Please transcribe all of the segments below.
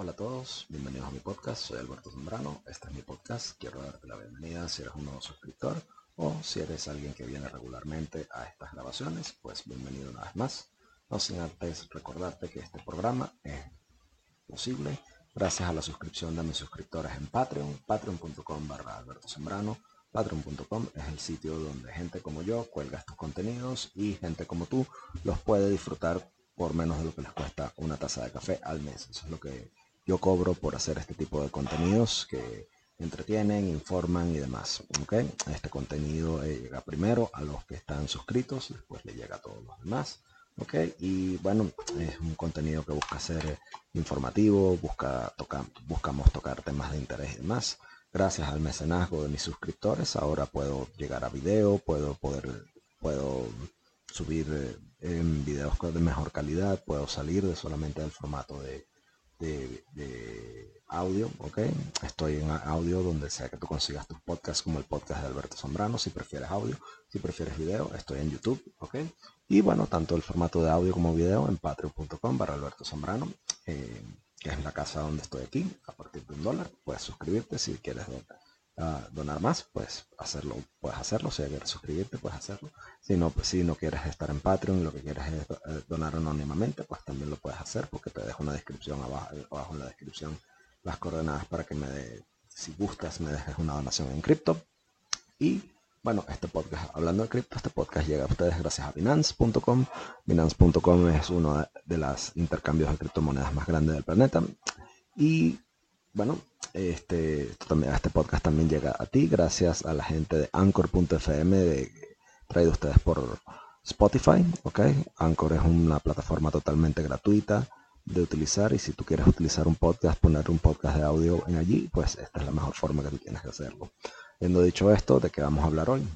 Hola a todos, bienvenidos a mi podcast, soy Alberto Zambrano, este es mi podcast, quiero darte la bienvenida si eres un nuevo suscriptor o si eres alguien que viene regularmente a estas grabaciones, pues bienvenido una vez más. No sin antes recordarte que este programa es posible gracias a la suscripción de mis suscriptores en Patreon, patreon.com barra Alberto Zambrano. Patreon.com es el sitio donde gente como yo cuelga estos contenidos y gente como tú los puede disfrutar por menos de lo que les cuesta una taza de café al mes. Eso es lo que yo cobro por hacer este tipo de contenidos que entretienen, informan y demás. ¿okay? Este contenido eh, llega primero a los que están suscritos, después le llega a todos los demás. ¿okay? Y bueno, es un contenido que busca ser informativo, busca tocar, buscamos tocar temas de interés y demás. Gracias al mecenazgo de mis suscriptores, ahora puedo llegar a video, puedo poder, puedo subir eh, en videos de mejor calidad, puedo salir de solamente del formato de de, audio, ¿ok? Estoy en audio donde sea que tú consigas tus podcasts como el podcast de Alberto Zambrano, si prefieres audio, si prefieres video, estoy en YouTube, ¿ok? Y bueno, tanto el formato de audio como video en patreon.com barra Alberto Zambrano, eh, que es la casa donde estoy aquí, a partir de un dólar, puedes suscribirte si quieres donar más, pues hacerlo, puedes hacerlo. Si quieres suscribirte, puedes hacerlo. Si no, pues, si no quieres estar en Patreon, lo que quieres es eh, donar anónimamente, pues también lo puedes hacer porque te dejo una descripción abajo, abajo en la descripción las coordenadas para que me de, si gustas, me dejes una donación en cripto. Y bueno, este podcast, hablando de cripto, este podcast llega a ustedes gracias a Binance.com. Binance.com es uno de los intercambios de criptomonedas más grandes del planeta. Y bueno, este, este podcast también llega a ti gracias a la gente de Anchor.fm, de, traído ustedes por Spotify, ¿ok? Anchor es una plataforma totalmente gratuita de utilizar y si tú quieres utilizar un podcast, poner un podcast de audio en allí, pues esta es la mejor forma que tú tienes que hacerlo. Habiendo dicho esto, ¿de qué vamos a hablar hoy?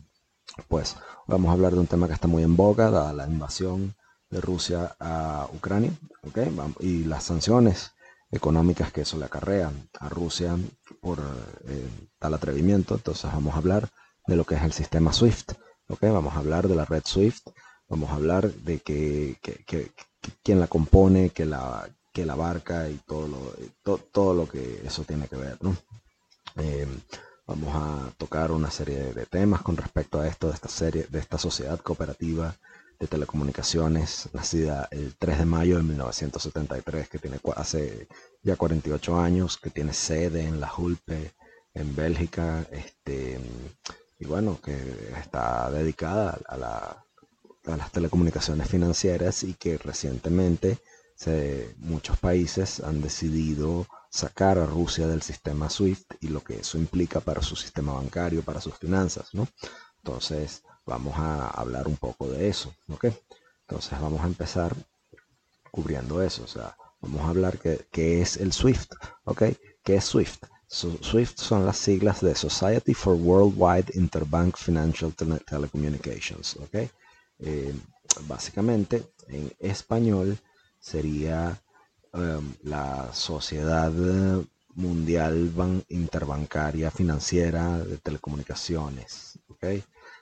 Pues vamos a hablar de un tema que está muy en boga, dada la invasión de Rusia a Ucrania, ¿ok? Y las sanciones económicas que eso le acarrea a Rusia por eh, tal atrevimiento. Entonces vamos a hablar de lo que es el sistema SWIFT. ¿okay? Vamos a hablar de la red SWIFT. Vamos a hablar de que, quién la compone, que la, que la abarca y todo lo, todo lo que eso tiene que ver. Eh, vamos a tocar una serie de temas con respecto a esto, de esta serie, de esta sociedad cooperativa de telecomunicaciones, nacida el 3 de mayo de 1973, que tiene hace ya 48 años, que tiene sede en la Hulpe, en Bélgica, este, y bueno, que está dedicada a, la, las telecomunicaciones financieras y que recientemente muchos países han decidido sacar a Rusia del sistema SWIFT y lo que eso implica para su sistema bancario, para sus finanzas, ¿no? Entonces, vamos a hablar un poco de eso, ¿ok? Entonces vamos a empezar cubriendo eso, o sea, vamos a hablar qué es el SWIFT, ¿ok? ¿Qué es SWIFT? SWIFT son las siglas de Society for Worldwide Interbank Financial Telecommunications, ¿ok? Eh, básicamente, en español sería um, la Sociedad Mundial Interbancaria Financiera de Telecomunicaciones, ¿ok?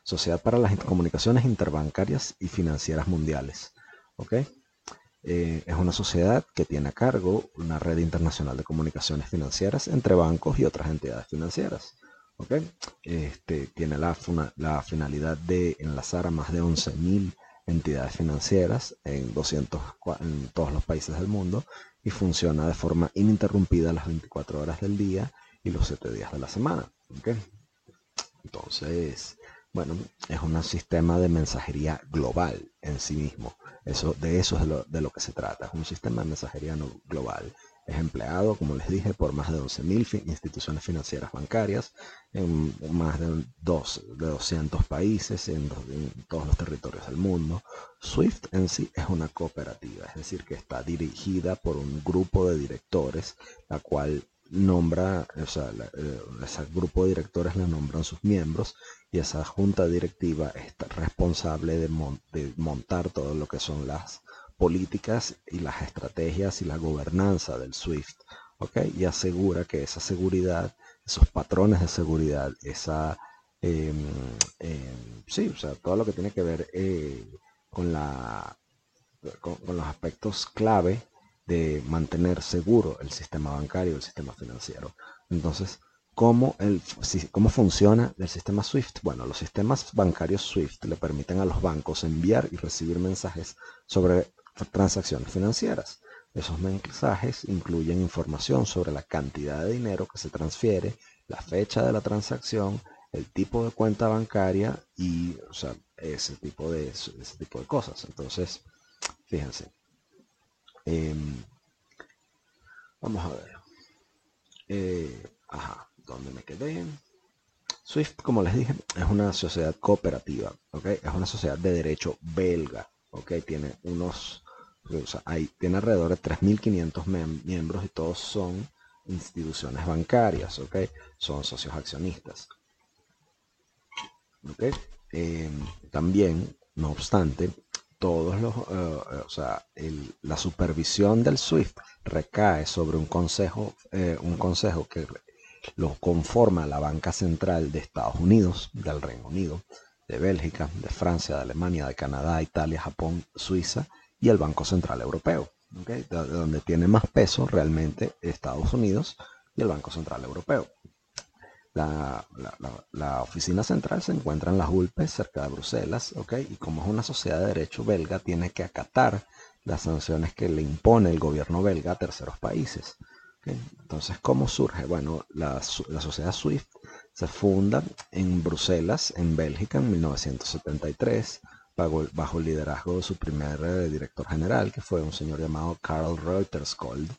Sociedad para las Comunicaciones Interbancarias y Financieras Mundiales. Eh, es una sociedad que tiene a cargo una red internacional de comunicaciones financieras entre bancos y otras entidades financieras. Este, tiene la, finalidad de enlazar a más de 11.000 entidades financieras en, 200, en todos los países del mundo y funciona de forma ininterrumpida las 24 horas del día y los 7 días de la semana. Entonces, bueno, es un sistema de mensajería global en sí mismo. Eso, de eso es de lo, que se trata. Es un sistema de mensajería global. Es empleado, como les dije, por más de 11.000 instituciones financieras bancarias en más de, dos, de 200 países en, todos los territorios del mundo. SWIFT en sí es una cooperativa, es decir, que está dirigida por un grupo de directores, la cual nombra, o sea, eh, ese grupo de directores le nombran sus miembros y esa junta directiva está responsable de, montar todo lo que son las políticas y las estrategias y la gobernanza del SWIFT, ¿ok? Y asegura que esa seguridad, esos patrones de seguridad, esa, em, em, sí, o sea, todo lo que tiene que ver eh, con la, con los aspectos clave de mantener seguro el sistema bancario, el sistema financiero. Entonces, ¿cómo, el, ¿cómo funciona el sistema SWIFT? Bueno, los sistemas bancarios SWIFT le permiten a los bancos enviar y recibir mensajes sobre transacciones financieras. Esos mensajes incluyen información sobre la cantidad de dinero que se transfiere, la fecha de la transacción, el tipo de cuenta bancaria y ese, tipo de, ese tipo de cosas. Entonces, fíjense. Em, vamos a ver. Eh, ajá, ¿dónde me quedé? Swift, como les dije, es una sociedad cooperativa, ¿ok? Es una sociedad de derecho belga, ¿ok? Tiene unos, o hay, tiene alrededor de 3.500 miembros y todos son instituciones bancarias, ¿ok? Son socios accionistas. ¿ok? Em, también, no obstante, todos los, eh, eh, o sea, la supervisión del SWIFT recae sobre un consejo, eh, un consejo que lo conforma la banca central de Estados Unidos, del Reino Unido, de Bélgica, de Francia, de Alemania, de Canadá, Italia, Japón, Suiza y el Banco Central Europeo, de donde tiene más peso realmente Estados Unidos y el Banco Central Europeo. La, oficina central se encuentra en las Ulpes, cerca de Bruselas. Y como es una sociedad de derecho belga, tiene que acatar las sanciones que le impone el gobierno belga a terceros países. Entonces, ¿cómo surge? Bueno, la, sociedad SWIFT se funda en Bruselas, en Bélgica, en 1973, bajo, el liderazgo de su primer eh, director general, que fue un señor llamado Karl Reuterskold,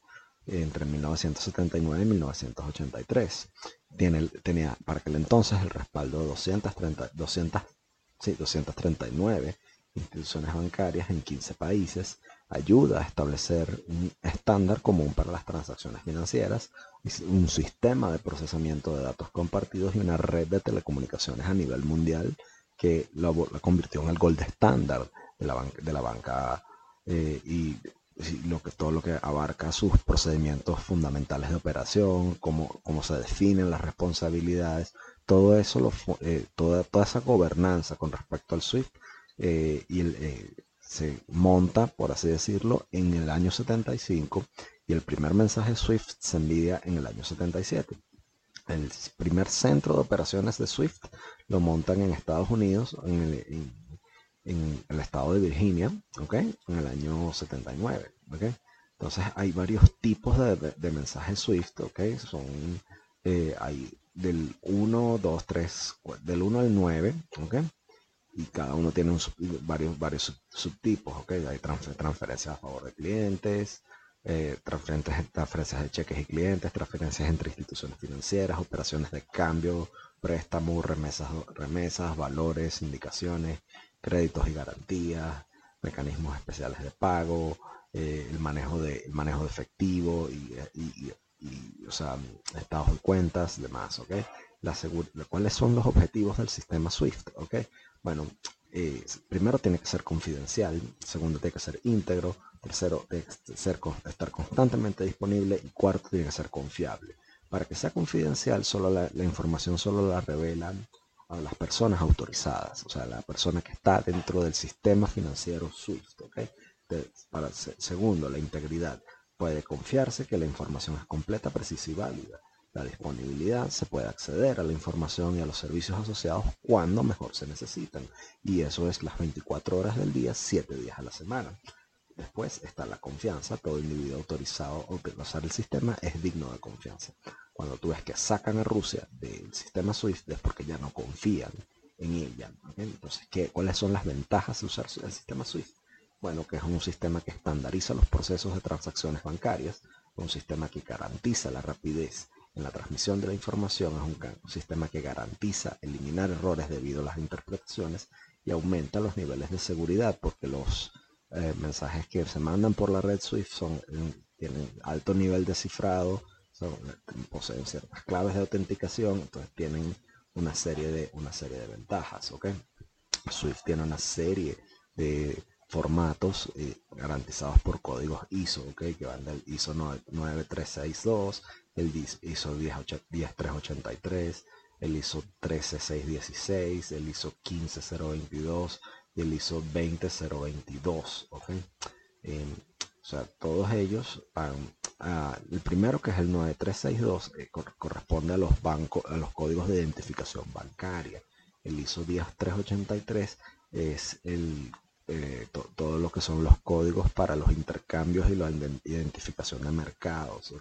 entre 1979 y 1983 tenía para aquel entonces el respaldo de 230, 200, 239 instituciones bancarias en 15 países, ayuda a establecer un estándar común para las transacciones financieras, un sistema de procesamiento de datos compartidos y una red de telecomunicaciones a nivel mundial que la, convirtió en el gold estándar de la, banca, de la banca eh, y lo que, todo lo que abarca sus procedimientos fundamentales de operación, cómo, cómo se definen las responsabilidades, todo eso, lo, eh, toda, toda esa gobernanza con respecto al SWIFT eh, y eh, se monta, por así decirlo, en el año 75 y el primer mensaje SWIFT se envía en el año 77. El primer centro de operaciones de SWIFT lo montan en Estados Unidos, en el, en el estado de Virginia, ¿ok? En el año 79, ¿ok? Entonces hay varios tipos de, mensajes Swift, ¿ok? Son, eh, hay del 1, 2, 3, del 1 al 9, ¿ok? Y cada uno tiene varios, varios subtipos, ¿ok? Hay transferencias a favor de clientes, eh, transferencias, transferencias de cheques y clientes, transferencias entre instituciones financieras, operaciones de cambio, préstamos, remesas, remesas, valores, indicaciones, créditos y garantías, mecanismos especiales de pago, eh, el, manejo de, manejo de efectivo y, o sea, estados de cuentas, demás, ¿ok? La ¿Cuáles son los objetivos del sistema SWIFT? ¿ok? Bueno, eh, primero tiene que ser confidencial, segundo tiene que ser íntegro, tercero tiene que estar constantemente disponible y cuarto tiene que ser confiable. Para que sea confidencial, solo la, información solo la revelan a las personas autorizadas, o sea, la persona que está dentro del sistema financiero SWIFT. ¿okay? para, segundo, la integridad. Puede confiarse que la información es completa, precisa y válida. La disponibilidad, se puede acceder a la información y a los servicios asociados cuando mejor se necesitan. Y eso es las 24 horas del día, 7 días a la semana. Después está la confianza. Todo individuo autorizado a utilizar el sistema es digno de confianza. Cuando tú ves que sacan a Rusia del sistema SWIFT es porque ya no confían en ella. Entonces, ¿qué, ¿cuáles son las ventajas de usar el sistema SWIFT? Bueno, que es un sistema que estandariza los procesos de transacciones bancarias, un sistema que garantiza la rapidez en la transmisión de la información, es un, sistema que garantiza eliminar errores debido a las interpretaciones y aumenta los niveles de seguridad porque los eh, mensajes que se mandan por la red SWIFT son, eh, tienen alto nivel de cifrado, poseen ciertas claves de autenticación, entonces tienen una serie de, una serie de ventajas. Swift tiene una serie de formatos eh, garantizados por códigos ISO, que van del ISO 9362, el ISO 10383, el ISO 13616, el ISO 15022 y el ISO 20022. ¿okay? Em, O sea, todos ellos, el primero que es el 9362, eh, corresponde a los bancos, a los códigos de identificación bancaria. El ISO 10383 es el, eh, todo lo que son los códigos para los intercambios y la identificación de mercados.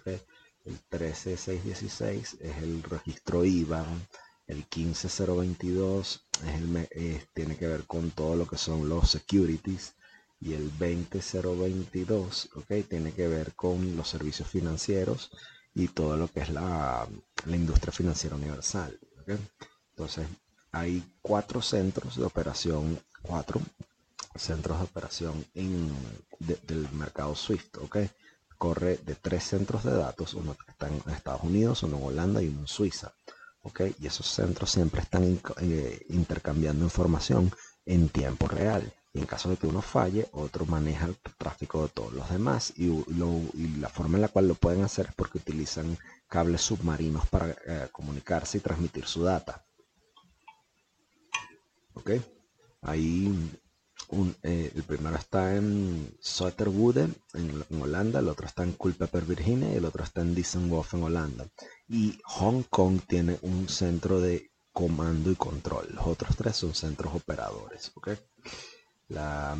El 13616 es el registro IBAN. El 15022 es el, tiene que ver con todo lo que son los securities y el 20022 okay, tiene que ver con los servicios financieros y todo lo que es la, industria financiera universal. Entonces, hay cuatro centros de operación, cuatro centros de operación en, del mercado SWIFT. ¿okay? Corre de tres centros de datos, uno que está en Estados Unidos, uno en Holanda y uno en Suiza. ¿okay? Y esos centros siempre están eh, intercambiando información en tiempo real. Y en caso de que uno falle, otro maneja el tráfico de todos los demás. Y, la forma en la cual lo pueden hacer es porque utilizan cables submarinos para eh, comunicarse y transmitir su data. Ok, ahí eh, el primero está en Soterwoude, en, en, Holanda, el otro está en Culpeper, Virginia, y el otro está en Dissenhof, en Holanda. Y Hong Kong tiene un centro de comando y control. Los otros tres son centros operadores. ¿ok? La,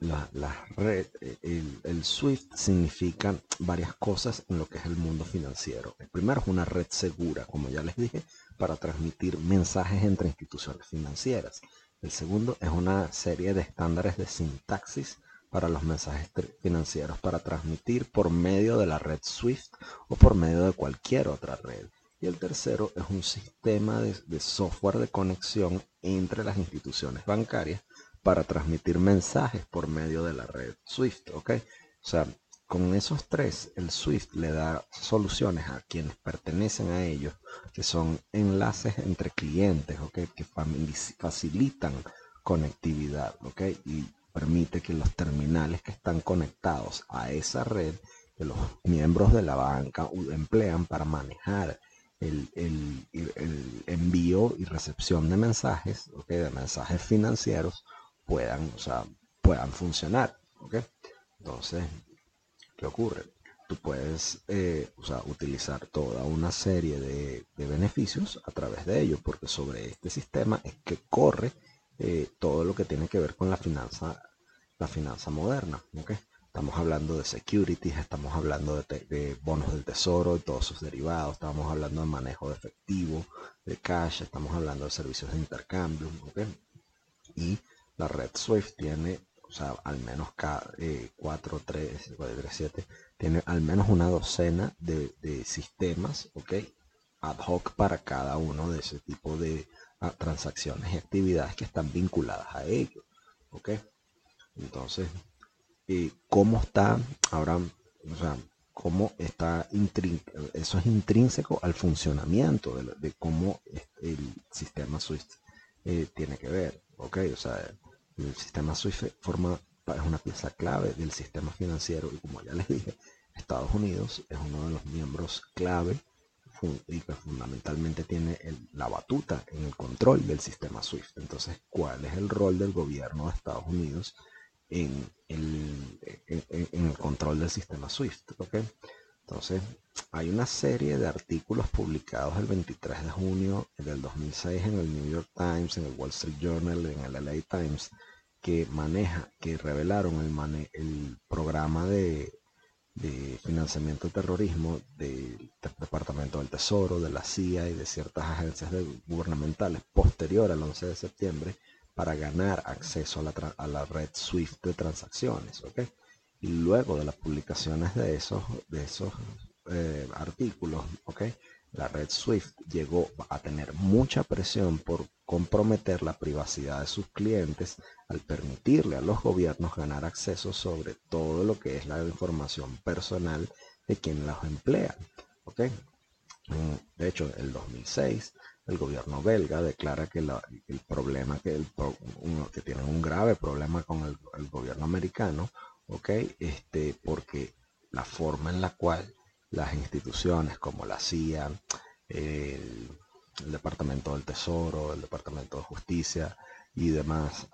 la, red, el, SWIFT significa varias cosas en lo que es el mundo financiero. El primero es una red segura, como ya les dije, para transmitir mensajes entre instituciones financieras. El segundo es una serie de estándares de sintaxis para los mensajes financieros para transmitir por medio de la red SWIFT o por medio de cualquier otra red. Y el tercero es un sistema de, software de conexión entre las instituciones bancarias para transmitir mensajes por medio de la red Swift, ¿ok? O sea, con esos tres, el Swift le da soluciones a quienes pertenecen a ellos, que son enlaces entre clientes, ¿ok? Que facilitan conectividad, ¿ok? Y permite que los terminales que están conectados a esa red, que los miembros de la banca emplean para manejar el, envío y recepción de mensajes, ¿ok? De mensajes financieros, puedan, o sea, puedan funcionar. Entonces, ¿qué ocurre? Tú puedes eh, utilizar toda una serie de, beneficios a través de ello, porque sobre este sistema es que corre eh, todo lo que tiene que ver con la finanza, la finanza moderna. ¿okay? Estamos hablando de securities, estamos hablando de, de, bonos del tesoro y todos sus derivados, estamos hablando de manejo de efectivo, de cash, estamos hablando de servicios de intercambio. ¿okay? Y la red Swift tiene, o sea, al menos cada, 4, 3, 4, 3, 7, tiene al menos una docena de, sistemas, ¿ok? Ad hoc para cada uno de ese tipo de ah, transacciones y actividades que están vinculadas a ello, ¿ok? Entonces, eh, ¿cómo está ahora, o sea, cómo está, eso es intrínseco al funcionamiento de, cómo el sistema Swift eh, tiene que ver, ¿ok? O sea, el sistema SWIFT forma, es una pieza clave del sistema financiero y como ya les dije, Estados Unidos es uno de los miembros clave y que fundamentalmente tiene la batuta en el control del sistema SWIFT. Entonces, ¿cuál es el rol del gobierno de Estados Unidos en el, en, el control del sistema SWIFT? Entonces, hay una serie de artículos publicados el 23 de junio del 2006 en el New York Times, en el Wall Street Journal, en el LA Times, que maneja, que revelaron el, el programa de, financiamiento de terrorismo del Departamento del Tesoro, de la CIA y de ciertas agencias gubernamentales posterior al 11 de septiembre para ganar acceso a la, a la red SWIFT de transacciones. Y luego de las publicaciones de esos, de esos eh, artículos, la red SWIFT llegó a tener mucha presión por comprometer la privacidad de sus clientes al permitirle a los gobiernos ganar acceso sobre todo lo que es la información personal de quien los emplea. ¿okay? Mm, de hecho, en el 2006, el gobierno belga declara que el problema, que, el, que tienen un grave problema con el gobierno americano ¿ok? Este, porque la forma en la cual las instituciones como la CIA, el, Departamento del Tesoro, el Departamento de Justicia y demás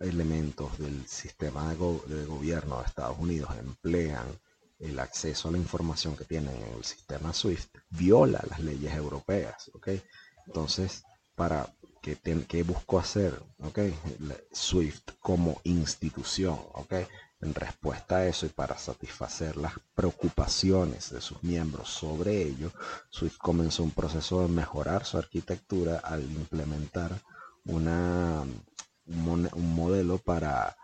elementos del sistema de, gobierno de Estados Unidos emplean el acceso a la información que tienen en el sistema SWIFT, viola las leyes europeas. Entonces, para que, buscó hacer SWIFT como institución, en respuesta a eso y para satisfacer las preocupaciones de sus miembros sobre ello, SWIFT comenzó un proceso de mejorar su arquitectura al implementar un, modelo para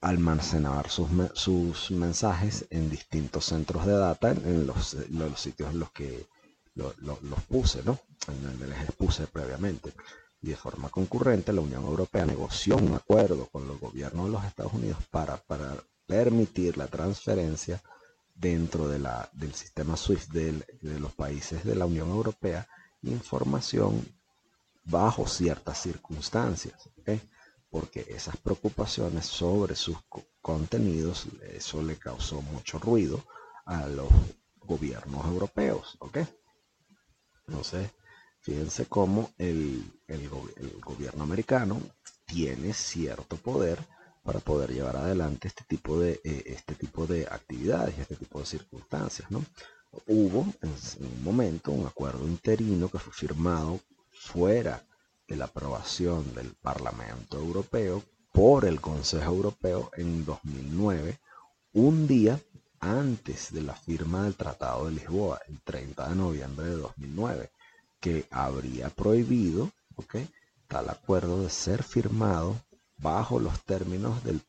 almacenar sus, mensajes en distintos centros de data en los, sitios en los que los puse, ¿no? En donde les expuse previamente. Y de forma concurrente, la Unión Europea negoció un acuerdo con los gobiernos de los Estados Unidos para, para permitir la transferencia dentro de la, del sistema SWIFT de, de los países de la Unión Europea información bajo ciertas circunstancias, porque esas preocupaciones sobre sus contenidos, eso le causó mucho ruido a los gobiernos europeos. ¿ok? Entonces, fíjense cómo el, gobierno americano tiene cierto poder para poder llevar adelante este tipo de, eh, este tipo de actividades, este tipo de circunstancias. ¿no? Hubo en un momento un acuerdo interino que fue firmado fuera de la aprobación del Parlamento Europeo por el Consejo Europeo en 2009, un día antes de la firma del Tratado de Lisboa, el 30 de noviembre de 2009, que habría prohibido tal acuerdo de ser firmado bajo los términos del,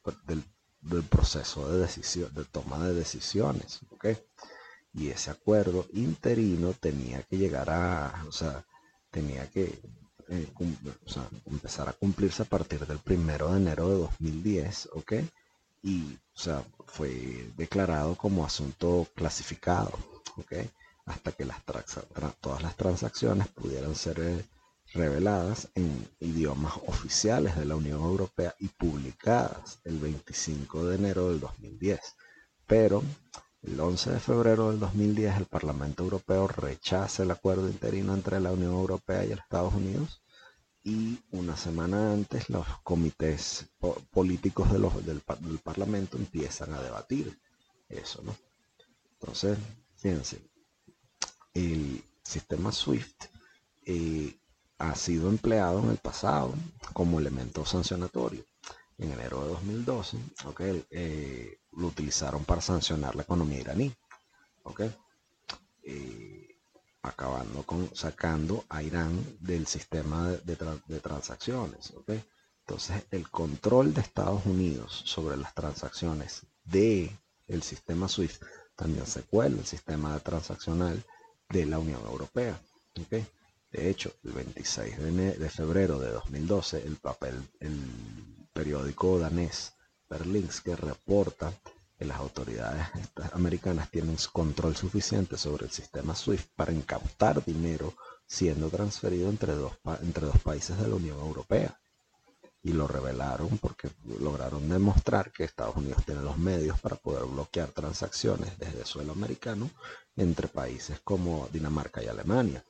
proceso de, decisión, de toma de decisiones. Y ese acuerdo interino tenía que llegar a, o sea, tenía que eh, empezar a cumplirse a partir del primero de enero de 2010, ¿ok? Y, o sea, fue declarado como asunto clasificado, ¿ok? Hasta que las todas las transacciones pudieran ser eh, reveladas en idiomas oficiales de la Unión Europea y publicadas el 25 de enero del 2010. Pero el 11 de febrero del 2010 el Parlamento Europeo rechaza el acuerdo interino entre la Unión Europea y los Estados Unidos y una semana antes los comités políticos de los, del, Parlamento empiezan a debatir eso, ¿no? Entonces, fíjense, el sistema SWIFT eh, ha sido empleado en el pasado como elemento sancionatorio en enero de 2012, okay, eh, lo utilizaron para sancionar la economía iraní, okay, eh, acabando con sacando a Irán del sistema de, transacciones, okay. Entonces, el control de Estados Unidos sobre las transacciones de el sistema SWIFT también se cuela el sistema transaccional de la Unión Europea. Okay. De hecho, el 26 de, febrero de 2012, el papel, el periódico danés que reporta que las autoridades americanas tienen control suficiente sobre el sistema SWIFT para incautar dinero siendo transferido entre dos, países de la Unión Europea. Y lo revelaron porque lograron demostrar que Estados Unidos tiene los medios para poder bloquear transacciones desde suelo americano entre países como Dinamarca y Alemania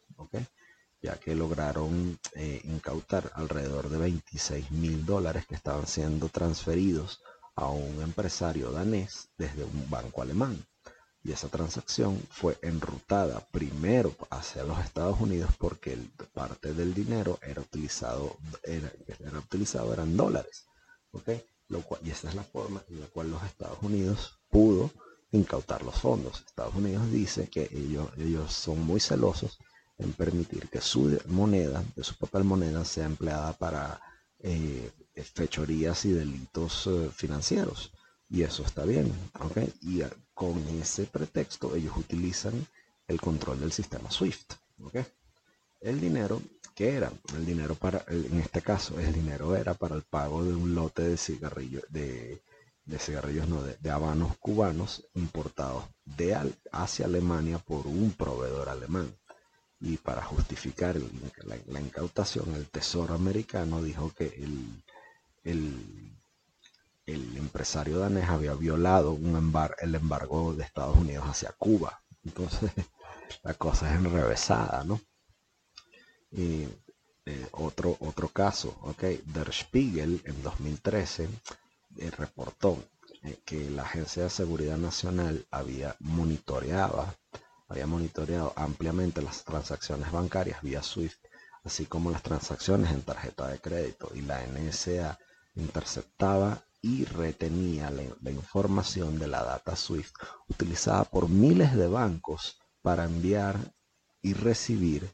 ya que lograron eh, incautar alrededor de 26 mil dólares que estaban siendo transferidos a un empresario danés desde un banco alemán. Y esa transacción fue enrutada primero hacia los Estados Unidos porque parte del dinero era utilizado, era, utilizado eran dólares. Lo cual, y esa es la forma en la cual los Estados Unidos pudo incautar los fondos. Estados Unidos dice que ellos, ellos son muy celosos en permitir que su moneda, de su papel moneda, sea empleada para eh, fechorías y delitos eh, financieros. Y eso está bien. Y eh, con ese pretexto ellos utilizan el control del sistema SWIFT, ¿ok? El dinero, ¿qué era? El dinero para, en este caso, el dinero era para el pago de un lote de cigarrillos, de, cigarrillos, no, de, habanos cubanos importados de hacia Alemania por un proveedor alemán y para justificar la, incautación, el Tesoro americano dijo que el, el, empresario danés había violado un el embargo de Estados Unidos hacia Cuba. Entonces, la cosa es enrevesada, ¿no? eh, otro, otro caso, ¿ok? Der Spiegel en 2013 eh, reportó eh, que la Agencia de Seguridad Nacional había monitoreado, había monitoreado ampliamente las transacciones bancarias vía SWIFT, así como las transacciones en tarjeta de crédito, y la NSA interceptaba y retenía la, información de la data SWIFT utilizada por miles de bancos para enviar y recibir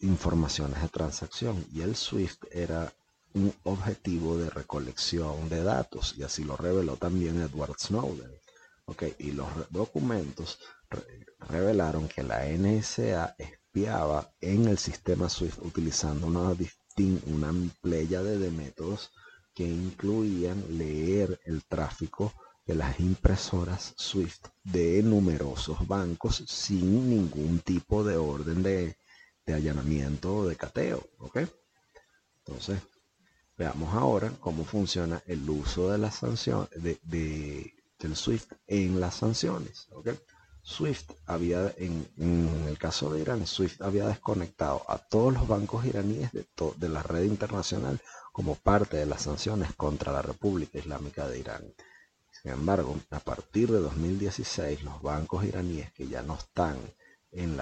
informaciones de transacción. Y el SWIFT era un objetivo de recolección de datos y así lo reveló también Edward Snowden. Okay, y los documentos revelaron que la NSA espiaba en el sistema SWIFT utilizando una, una de métodos que incluían leer el tráfico de las impresoras SWIFT de numerosos bancos sin ningún tipo de orden de, allanamiento o de cateo. ¿ok? Entonces, veamos ahora cómo funciona el uso de la sanción de, del SWIFT en las sanciones. ¿ok? SWIFT había, en, el caso de Irán, SWIFT había desconectado a todos los bancos iraníes de, la red internacional como parte de las sanciones contra la República Islámica de Irán. Sin embargo, a partir de 2016, los bancos iraníes que ya no están en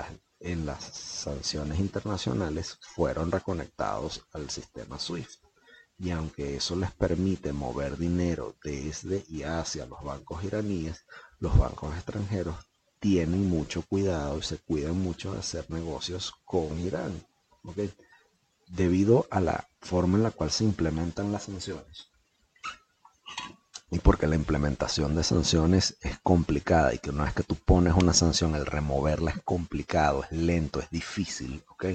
las sanciones internacionales fueron reconectados al sistema SWIFT. Y aunque eso les permite mover dinero desde y hacia los bancos iraníes, los bancos extranjeros tienen mucho cuidado y se cuidan mucho de hacer negocios con Irán. ¿okay? debido a la forma en la cual se implementan las sanciones. Y porque la implementación de sanciones es complicada y que una vez que tú pones una sanción, el removerla es complicado, es lento, es difícil, ¿ok?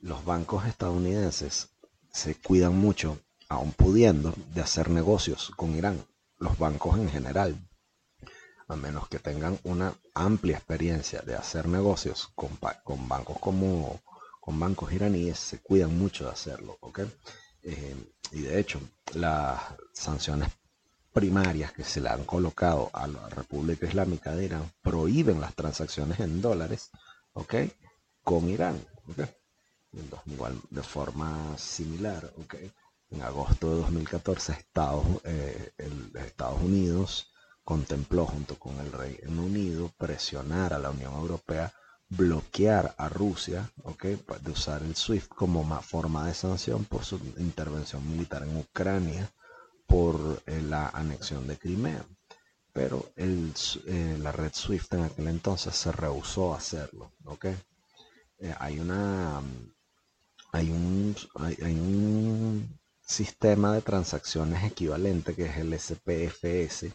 Los bancos estadounidenses se cuidan mucho, aún pudiendo, de hacer negocios con Irán. Los bancos en general, a menos que tengan una amplia experiencia de hacer negocios con, con bancos como con bancos iraníes se cuidan mucho de hacerlo. Eh, y de hecho, las sanciones primarias que se le han colocado a la República Islámica de Irán prohíben las transacciones en dólares. Con Irán, de forma similar, ¿ok? En agosto de 2014, Estados, eh, Estados Unidos contempló junto con el Reino Unido presionar a la Unión Europea bloquear a Rusia de usar el SWIFT como forma de sanción por su intervención militar en Ucrania por eh, la anexión de Crimea. Pero el, eh, la red SWIFT en aquel entonces se rehusó a hacerlo. Eh, hay, una, hay, un, hay, un sistema de transacciones equivalente que es el SPFS,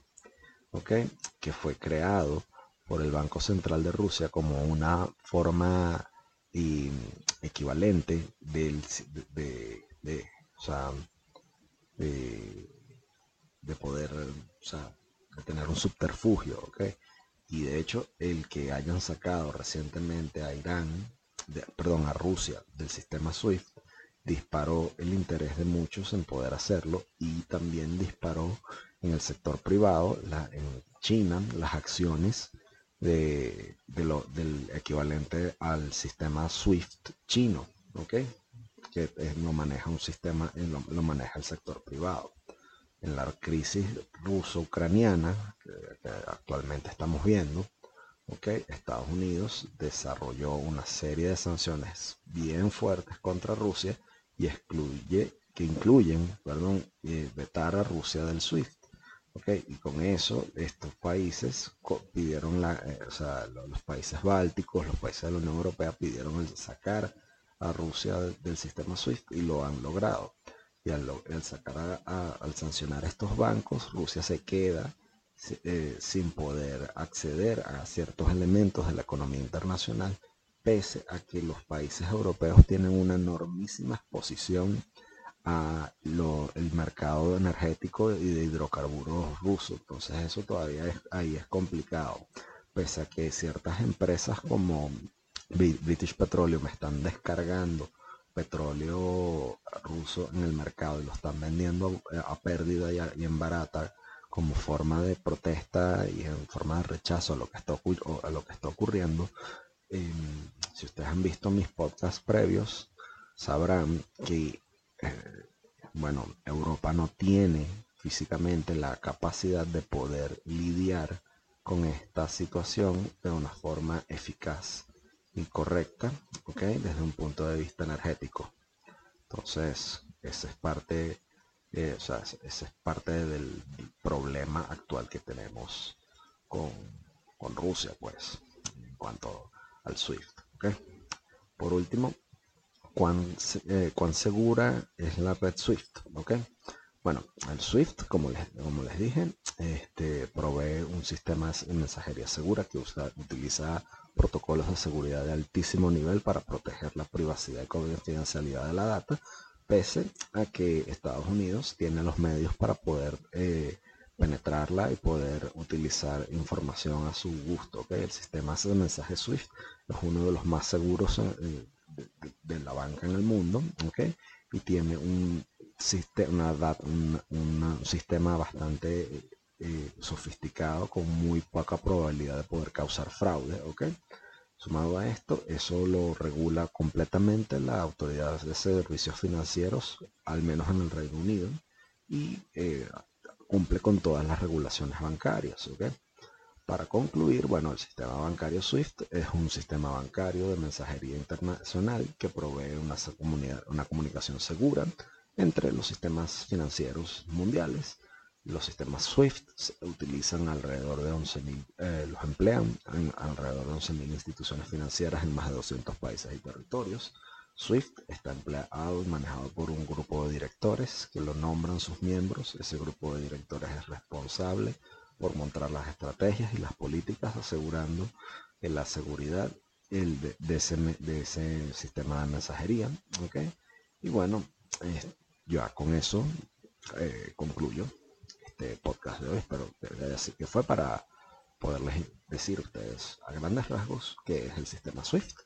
que fue creado por el Banco Central de Rusia como una forma equivalente del, de, de, poder de tener un subterfugio, Y de hecho, el que hayan sacado recientemente a Irán, perdón, a Rusia del sistema SWIFT, disparó el interés de muchos en poder hacerlo y también disparó en el sector privado, la, en China, las acciones de, lo, del equivalente al sistema SWIFT chino, ¿ok? Que lo maneja un sistema, eh, lo, maneja el sector privado. En la crisis ruso-ucraniana que, actualmente estamos viendo, ¿ok? Estados Unidos desarrolló una serie de sanciones bien fuertes contra Rusia y excluye, que incluyen, perdón, eh, vetar a Rusia del SWIFT. Okay, y con eso estos países pidieron la, eh, o sea, los países bálticos, los países de la Unión Europea pidieron sacar a Rusia del, sistema SWIFT y lo han logrado. Y al, sacar al sancionar a estos bancos, Rusia se queda eh, sin poder acceder a ciertos elementos de la economía internacional, pese a que los países europeos tienen una enormísima exposición a lo, el mercado energético y de hidrocarburos rusos. Entonces eso todavía es, ahí es complicado. Pese a que ciertas empresas como British Petroleum están descargando petróleo ruso en el mercado y lo están vendiendo a, pérdida y, en barata como forma de protesta y en forma de rechazo a lo que está, a lo que está ocurriendo. Em, si ustedes han visto mis podcasts previos, sabrán que, bueno, Europa no tiene físicamente la capacidad de poder lidiar con esta situación de una forma eficaz y correcta, ¿ok? Desde un punto de vista energético. Entonces, esa es parte, eh, o sea, ese es parte del, problema actual que tenemos con, Rusia, pues, en cuanto al SWIFT. Por último, ¿cuán, eh, ¿cuán segura es la red SWIFT, ¿ok? Bueno, el Swift, como les, como les dije, este, provee un sistema de mensajería segura que usa, utiliza protocolos de seguridad de altísimo nivel para proteger la privacidad y confidencialidad de la data, pese a que Estados Unidos tiene los medios para poder eh, penetrarla y poder utilizar información a su gusto. El sistema de mensaje SWIFT es uno de los más seguros eh, de, la banca en el mundo y tiene un sistema, un, sistema bastante eh, sofisticado con muy poca probabilidad de poder causar fraude, ¿ok? Sumado a esto, eso lo regula completamente la autoridad de servicios financieros, al menos en el Reino Unido, y eh, cumple con todas las regulaciones bancarias, ¿ok? Para concluir, bueno, el sistema bancario SWIFT es un sistema bancario de mensajería internacional que provee una, una comunicación segura entre los sistemas financieros mundiales. Los sistemas SWIFT se utilizan alrededor de 11.000, eh, los emplean en alrededor de 11.000 instituciones financieras en más de 200 países y territorios. SWIFT está empleado y manejado por un grupo de directores que lo nombran sus miembros. Ese grupo de directores es responsable por montar las estrategias y las políticas asegurando la seguridad de, ese, de, ese, sistema de mensajería. Y bueno, ya con eso eh, concluyo este podcast de hoy. Espero que fue para poderles decir a ustedes a grandes rasgos qué es el sistema SWIFT,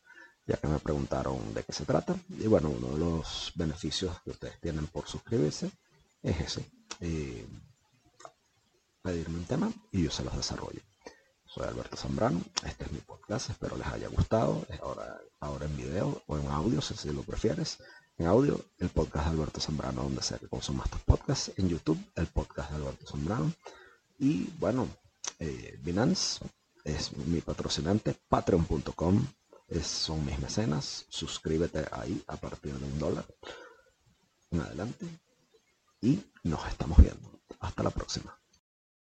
ya que me preguntaron de qué se trata. Y bueno, uno de los beneficios que ustedes tienen por suscribirse es ese. Eh, pedirme un tema y yo se los desarrollo. Soy Alberto Zambrano, este es mi podcast, espero les haya gustado, ahora, ahora en video o en audio si lo prefieres en audio, el podcast de Alberto Zambrano, donde sea que tus podcasts. En YouTube, el podcast de Alberto Zambrano. Y bueno, eh, Binance es mi patrocinante. Patreon.com son mis mecenas. Suscríbete ahí a partir de un dólar en adelante. Y nos estamos viendo. Hasta la próxima.